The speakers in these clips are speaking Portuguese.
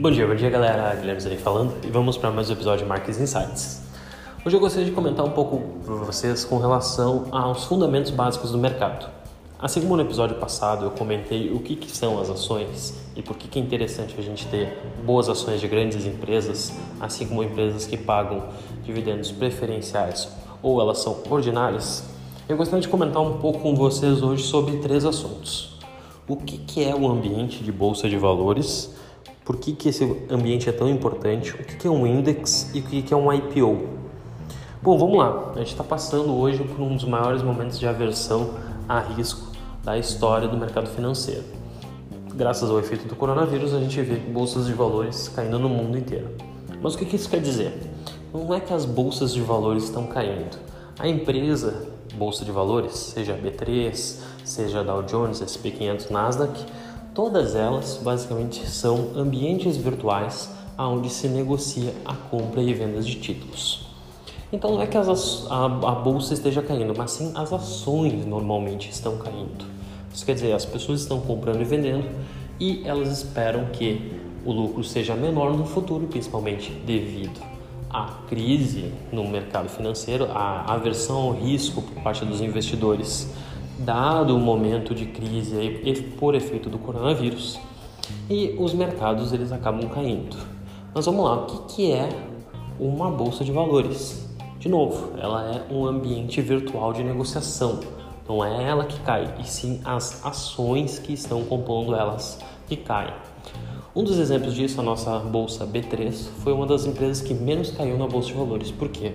Bom dia, bom dia galera, Guilherme Zeri falando e vamos para mais um episódio de Markets Insights. Hoje eu gostaria de comentar um pouco para vocês com relação aos fundamentos básicos do mercado. Assim como no episódio passado eu comentei o que, que são as ações e por que, que é interessante a gente ter boas ações de grandes empresas, assim como empresas que pagam dividendos preferenciais ou elas são ordinárias, eu gostaria de comentar um pouco com vocês hoje sobre três assuntos. O que, que é o ambiente de bolsa de valores? Por que, que esse ambiente é tão importante? O que, que é um index e o que, que é um IPO? Bom, vamos lá. A gente está passando hoje por um dos maiores momentos de aversão a risco da história do mercado financeiro. Graças ao efeito do coronavírus, a gente vê bolsas de valores caindo no mundo inteiro. Mas o que, que isso quer dizer? Não é que as bolsas de valores estão caindo. A empresa bolsa de valores, seja B3, seja Dow Jones, S&P 500, Nasdaq, todas elas basicamente são ambientes virtuais onde se negocia a compra e vendas de títulos. Então não é que as, a, a bolsa esteja caindo, mas sim as ações normalmente estão caindo. Isso quer dizer, as pessoas estão comprando e vendendo e elas esperam que o lucro seja menor no futuro, principalmente devido a crise no mercado financeiro, a aversão ao risco por parte dos investidores, dado o momento de crise por efeito do coronavírus, e os mercados eles acabam caindo. Mas vamos lá, o que, que é uma bolsa de valores? De novo, ela é um ambiente virtual de negociação. Não é ela que cai, e sim as ações que estão compondo elas que caem. Um dos exemplos disso, a nossa bolsa B3, foi uma das empresas que menos caiu na bolsa de valores. Por quê?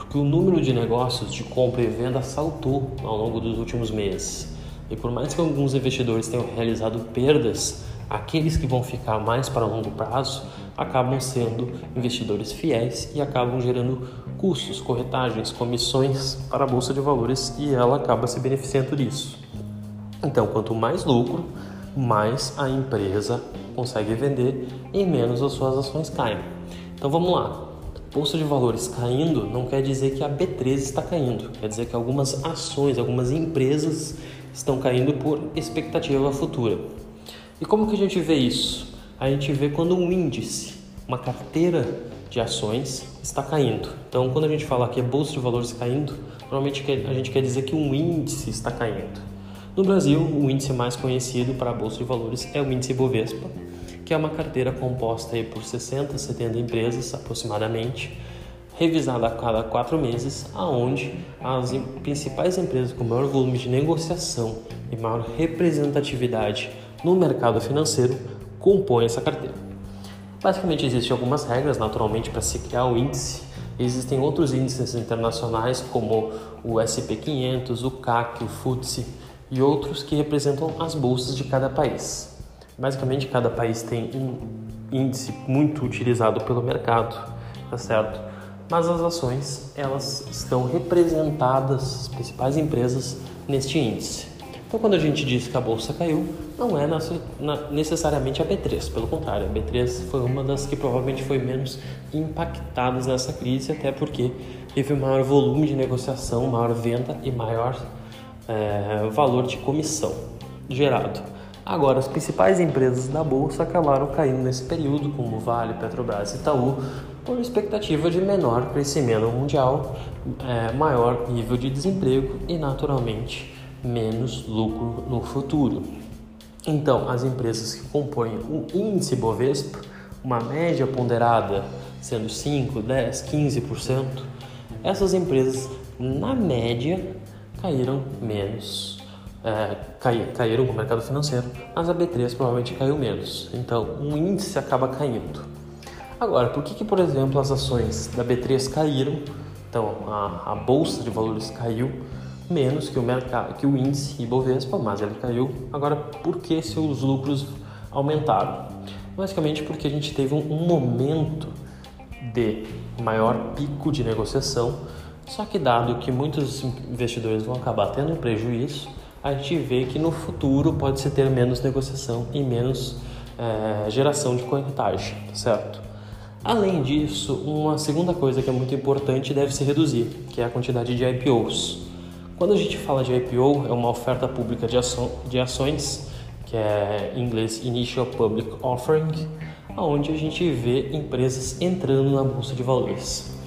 Porque o número de negócios de compra e venda saltou ao longo dos últimos meses. E por mais que alguns investidores tenham realizado perdas, aqueles que vão ficar mais para longo prazo acabam sendo investidores fiéis e acabam gerando custos, corretagens, comissões para a bolsa de valores e ela acaba se beneficiando disso. Então, quanto mais lucro, mais a empresa consegue vender e menos as suas ações caem. Então vamos lá. Bolsa de valores caindo não quer dizer que a B3 está caindo, quer dizer que algumas ações, algumas empresas estão caindo por expectativa futura. E como que a gente vê isso? A gente vê quando um índice, uma carteira de ações está caindo. Então, quando a gente fala que é bolsa de valores caindo, normalmente a gente quer dizer que um índice está caindo. No Brasil, o índice mais conhecido para a bolsa de valores é o índice Bovespa, que é uma carteira composta aí por 60, 70 empresas aproximadamente, revisada a cada quatro meses, aonde as principais empresas com maior volume de negociação e maior representatividade no mercado financeiro compõem essa carteira. Basicamente existem algumas regras, naturalmente, para se criar o índice. Existem outros índices internacionais como o SP 500, o CAC, o FTSE e outros que representam as bolsas de cada país. Basicamente, cada país tem um índice muito utilizado pelo mercado, tá certo? Mas as ações, elas estão representadas, as principais empresas, neste índice. Então, quando a gente diz que a bolsa caiu, não é necessariamente a B3, pelo contrário, a B3 foi uma das que provavelmente foi menos impactadas nessa crise, até porque teve maior volume de negociação, maior venda e maior é, valor de comissão gerado. Agora, as principais empresas da bolsa acabaram caindo nesse período, como Vale, Petrobras e Itaú, por expectativa de menor crescimento mundial, é, maior nível de desemprego e, naturalmente, menos lucro no futuro. Então, as empresas que compõem o índice Bovespa, uma média ponderada sendo 5, 10, 15%, essas empresas, na média, caíram menos. É, caíram no mercado financeiro, mas a B3 provavelmente caiu menos. Então, um índice acaba caindo. Agora, por que, que por exemplo, as ações da B3 caíram? Então, a, a bolsa de valores caiu menos que o mercado, que o índice Ibovespa, mas ele caiu. Agora, por que seus lucros aumentaram? Basicamente porque a gente teve um, um momento de maior pico de negociação só que dado que muitos investidores vão acabar tendo prejuízo, a gente vê que no futuro pode-se ter menos negociação e menos é, geração de corretagem, certo? Além disso, uma segunda coisa que é muito importante deve se reduzir, que é a quantidade de IPOs. Quando a gente fala de IPO, é uma oferta pública de, aço de ações, que é em inglês Initial Public Offering, onde a gente vê empresas entrando na bolsa de valores.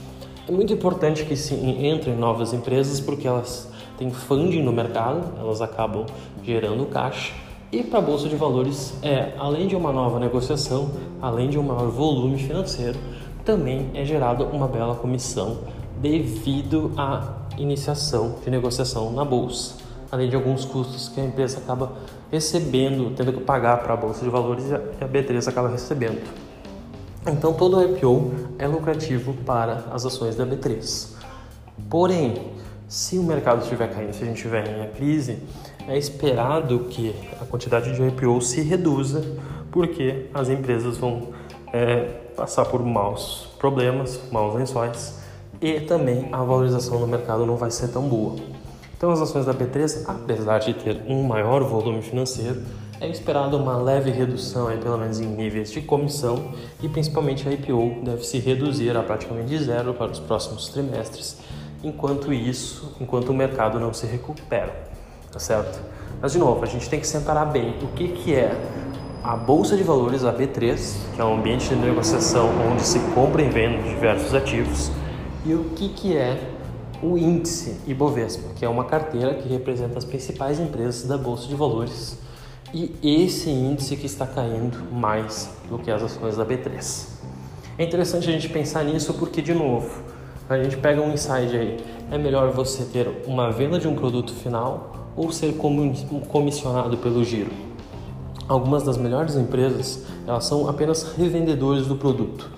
É muito importante que se entrem novas empresas porque elas têm funding no mercado, elas acabam gerando caixa. E para a bolsa de valores é, além de uma nova negociação, além de um maior volume financeiro, também é gerada uma bela comissão devido à iniciação de negociação na bolsa, além de alguns custos que a empresa acaba recebendo, tendo que pagar para a bolsa de valores e a B3 acaba recebendo. Então todo IPO é lucrativo para as ações da B3. Porém, se o mercado estiver caindo, se a gente estiver em crise, é esperado que a quantidade de IPO se reduza, porque as empresas vão é, passar por maus problemas, maus lençóis, e também a valorização no mercado não vai ser tão boa. Então, as ações da B3, apesar de ter um maior volume financeiro, é esperado uma leve redução, aí, pelo menos em níveis de comissão, e principalmente a IPO deve se reduzir a praticamente zero para os próximos trimestres, enquanto isso, enquanto o mercado não se recupera, tá certo? Mas de novo, a gente tem que separar bem o que, que é a bolsa de valores, a B3, que é um ambiente de negociação onde se compra e vende diversos ativos, e o que, que é o índice Ibovespa, que é uma carteira que representa as principais empresas da bolsa de valores e esse índice que está caindo mais do que as ações da B3. É interessante a gente pensar nisso porque, de novo, a gente pega um insight aí. É melhor você ter uma venda de um produto final ou ser comissionado pelo giro? Algumas das melhores empresas, elas são apenas revendedores do produto.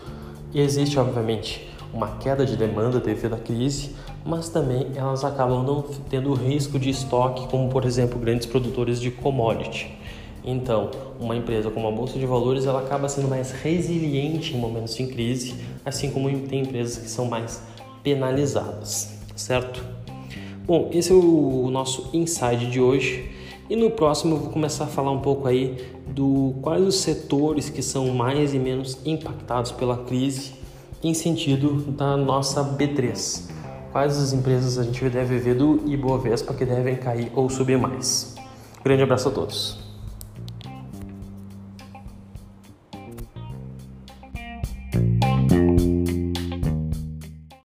E existe, obviamente, uma queda de demanda devido à crise, mas também elas acabam não tendo risco de estoque, como por exemplo grandes produtores de commodity. Então, uma empresa como a bolsa de valores, ela acaba sendo mais resiliente em momentos de crise, assim como tem empresas que são mais penalizadas, certo? Bom, esse é o nosso insight de hoje. E no próximo eu vou começar a falar um pouco aí do quais os setores que são mais e menos impactados pela crise em sentido da nossa B3. Quais as empresas a gente deve ver do Ibovespa que devem cair ou subir mais. Grande abraço a todos.